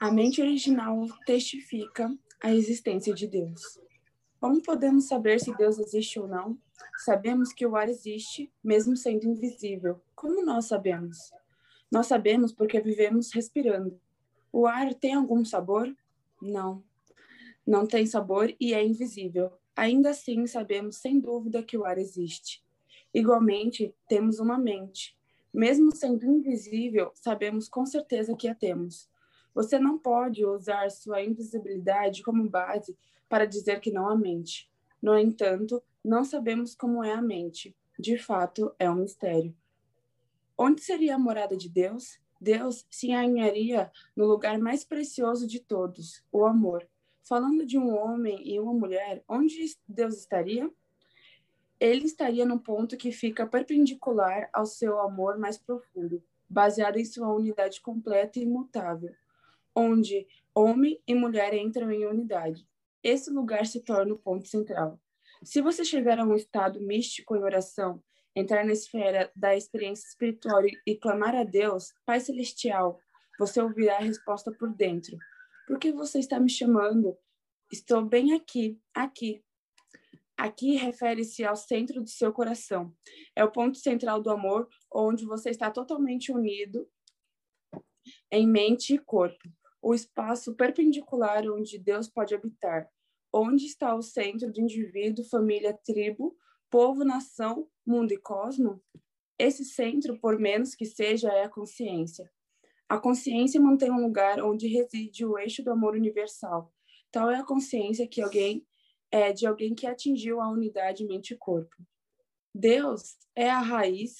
A mente original testifica a existência de Deus. Como podemos saber se Deus existe ou não? Sabemos que o ar existe, mesmo sendo invisível. Como nós sabemos? Nós sabemos porque vivemos respirando. O ar tem algum sabor? Não. Não tem sabor e é invisível. Ainda assim, sabemos sem dúvida que o ar existe. Igualmente, temos uma mente. Mesmo sendo invisível, sabemos com certeza que a temos. Você não pode usar sua invisibilidade como base para dizer que não há mente. No entanto, não sabemos como é a mente. De fato, é um mistério. Onde seria a morada de Deus? Deus se alinharia no lugar mais precioso de todos, o amor. Falando de um homem e uma mulher, onde Deus estaria? Ele estaria no ponto que fica perpendicular ao seu amor mais profundo, baseado em sua unidade completa e imutável onde homem e mulher entram em unidade. Esse lugar se torna o ponto central. Se você chegar a um estado místico em oração, entrar na esfera da experiência espiritual e clamar a Deus, Pai Celestial, você ouvirá a resposta por dentro. Por que você está me chamando? Estou bem aqui, aqui. Aqui refere-se ao centro do seu coração. É o ponto central do amor, onde você está totalmente unido em mente e corpo o espaço perpendicular onde Deus pode habitar, onde está o centro do indivíduo, família, tribo, povo, nação, mundo e cosmo? Esse centro, por menos que seja, é a consciência. A consciência mantém um lugar onde reside o eixo do amor universal. Tal é a consciência que alguém é de alguém que atingiu a unidade mente e corpo. Deus é a raiz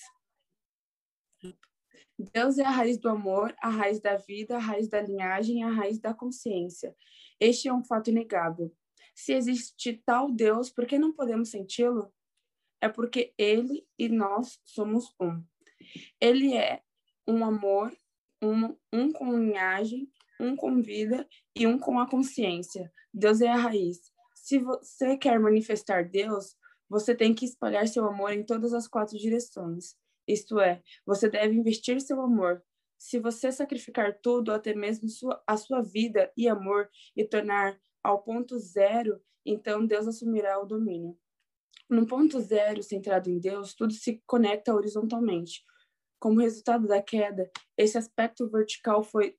Deus é a raiz do amor, a raiz da vida, a raiz da linhagem, a raiz da consciência. Este é um fato inegável. Se existe tal Deus, por que não podemos senti-lo? É porque ele e nós somos um. Ele é um amor, um, um com linhagem, um com vida e um com a consciência. Deus é a raiz. Se você quer manifestar Deus, você tem que espalhar seu amor em todas as quatro direções. Isto é, você deve investir seu amor. Se você sacrificar tudo, até mesmo sua, a sua vida e amor, e tornar ao ponto zero, então Deus assumirá o domínio. No ponto zero, centrado em Deus, tudo se conecta horizontalmente. Como resultado da queda, esse aspecto vertical foi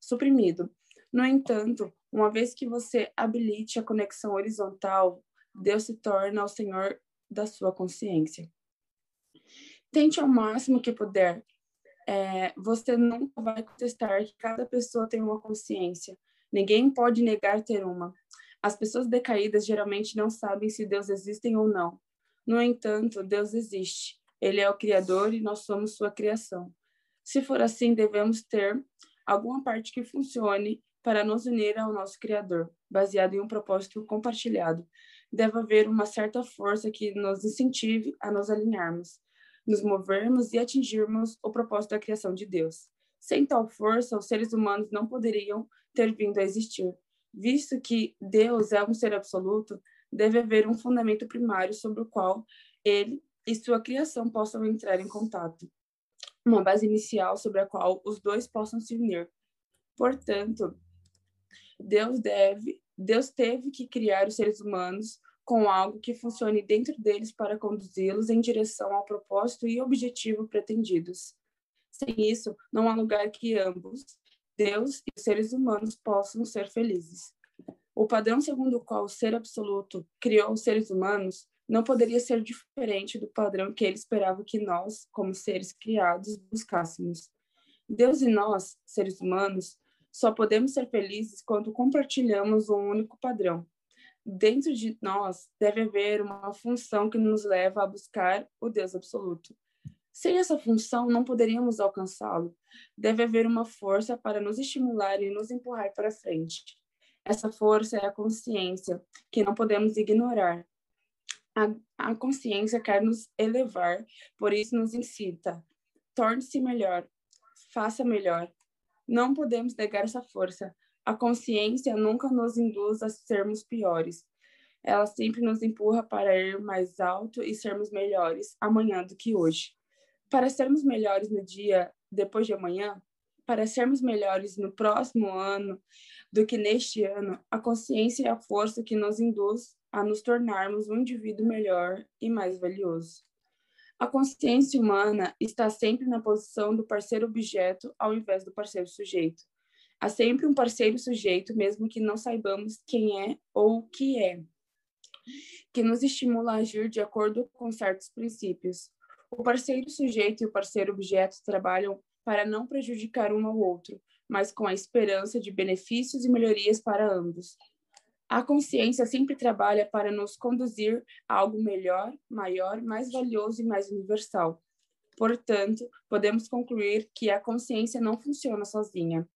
suprimido. No entanto, uma vez que você habilite a conexão horizontal, Deus se torna o Senhor da sua consciência. Tente ao máximo que puder. É, você nunca vai contestar que cada pessoa tem uma consciência. Ninguém pode negar ter uma. As pessoas decaídas geralmente não sabem se Deus existe ou não. No entanto, Deus existe. Ele é o Criador e nós somos sua criação. Se for assim, devemos ter alguma parte que funcione para nos unir ao nosso Criador, baseado em um propósito compartilhado. Deve haver uma certa força que nos incentive a nos alinharmos nos movermos e atingirmos o propósito da criação de Deus. Sem tal força, os seres humanos não poderiam ter vindo a existir. Visto que Deus é um ser absoluto, deve haver um fundamento primário sobre o qual ele e sua criação possam entrar em contato. Uma base inicial sobre a qual os dois possam se unir. Portanto, Deus deve, Deus teve que criar os seres humanos com algo que funcione dentro deles para conduzi-los em direção ao propósito e objetivo pretendidos. Sem isso, não há lugar que ambos, Deus e os seres humanos, possam ser felizes. O padrão segundo o qual o ser absoluto criou os seres humanos não poderia ser diferente do padrão que ele esperava que nós, como seres criados, buscássemos. Deus e nós, seres humanos, só podemos ser felizes quando compartilhamos um único padrão, dentro de nós deve haver uma função que nos leva a buscar o Deus absoluto. Sem essa função, não poderíamos alcançá-lo. Deve haver uma força para nos estimular e nos empurrar para frente. Essa força é a consciência, que não podemos ignorar. A, a consciência quer nos elevar, por isso nos incita. Torne-se melhor, faça melhor. Não podemos negar essa força, a consciência nunca nos induz a sermos piores. Ela sempre nos empurra para ir mais alto e sermos melhores amanhã do que hoje. Para sermos melhores no dia depois de amanhã, para sermos melhores no próximo ano do que neste ano, a consciência é a força que nos induz a nos tornarmos um indivíduo melhor e mais valioso. A consciência humana está sempre na posição do parceiro objeto ao invés do parceiro sujeito. Há sempre um parceiro sujeito, mesmo que não saibamos quem é ou o que é, que nos estimula a agir de acordo com certos princípios. O parceiro sujeito e o parceiro objeto trabalham para não prejudicar um ao outro, mas com a esperança de benefícios e melhorias para ambos. A consciência sempre trabalha para nos conduzir a algo melhor, maior, mais valioso e mais universal. Portanto, podemos concluir que a consciência não funciona sozinha.